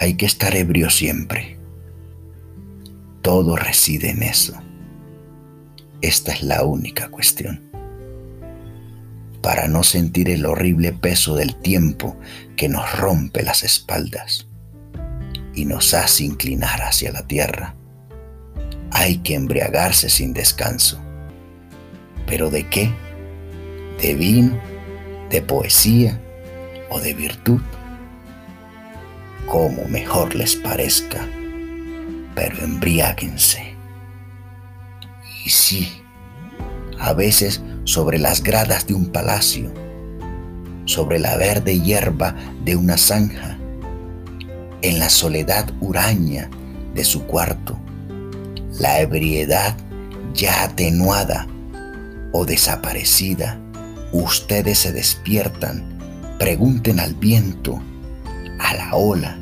hay que estar ebrio siempre. Todo reside en eso. Esta es la única cuestión. Para no sentir el horrible peso del tiempo que nos rompe las espaldas y nos hace inclinar hacia la tierra, hay que embriagarse sin descanso. ¿Pero de qué? ¿De vino? ¿De poesía? ¿O de virtud? Como mejor les parezca, pero embriáguense. Y sí, a veces sobre las gradas de un palacio, sobre la verde hierba de una zanja, en la soledad huraña de su cuarto, la ebriedad ya atenuada o desaparecida, ustedes se despiertan, pregunten al viento, a la ola,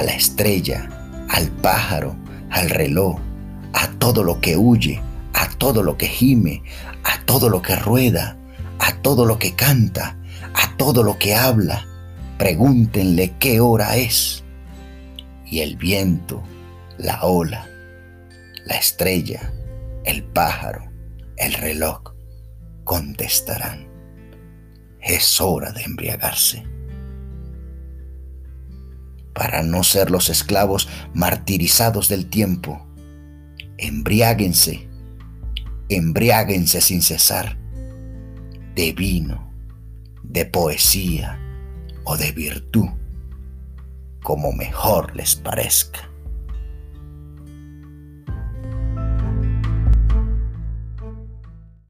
a la estrella, al pájaro, al reloj, a todo lo que huye, a todo lo que gime, a todo lo que rueda, a todo lo que canta, a todo lo que habla. Pregúntenle qué hora es. Y el viento, la ola, la estrella, el pájaro, el reloj contestarán. Es hora de embriagarse. Para no ser los esclavos martirizados del tiempo, embriáguense, embriáguense sin cesar de vino, de poesía o de virtud, como mejor les parezca.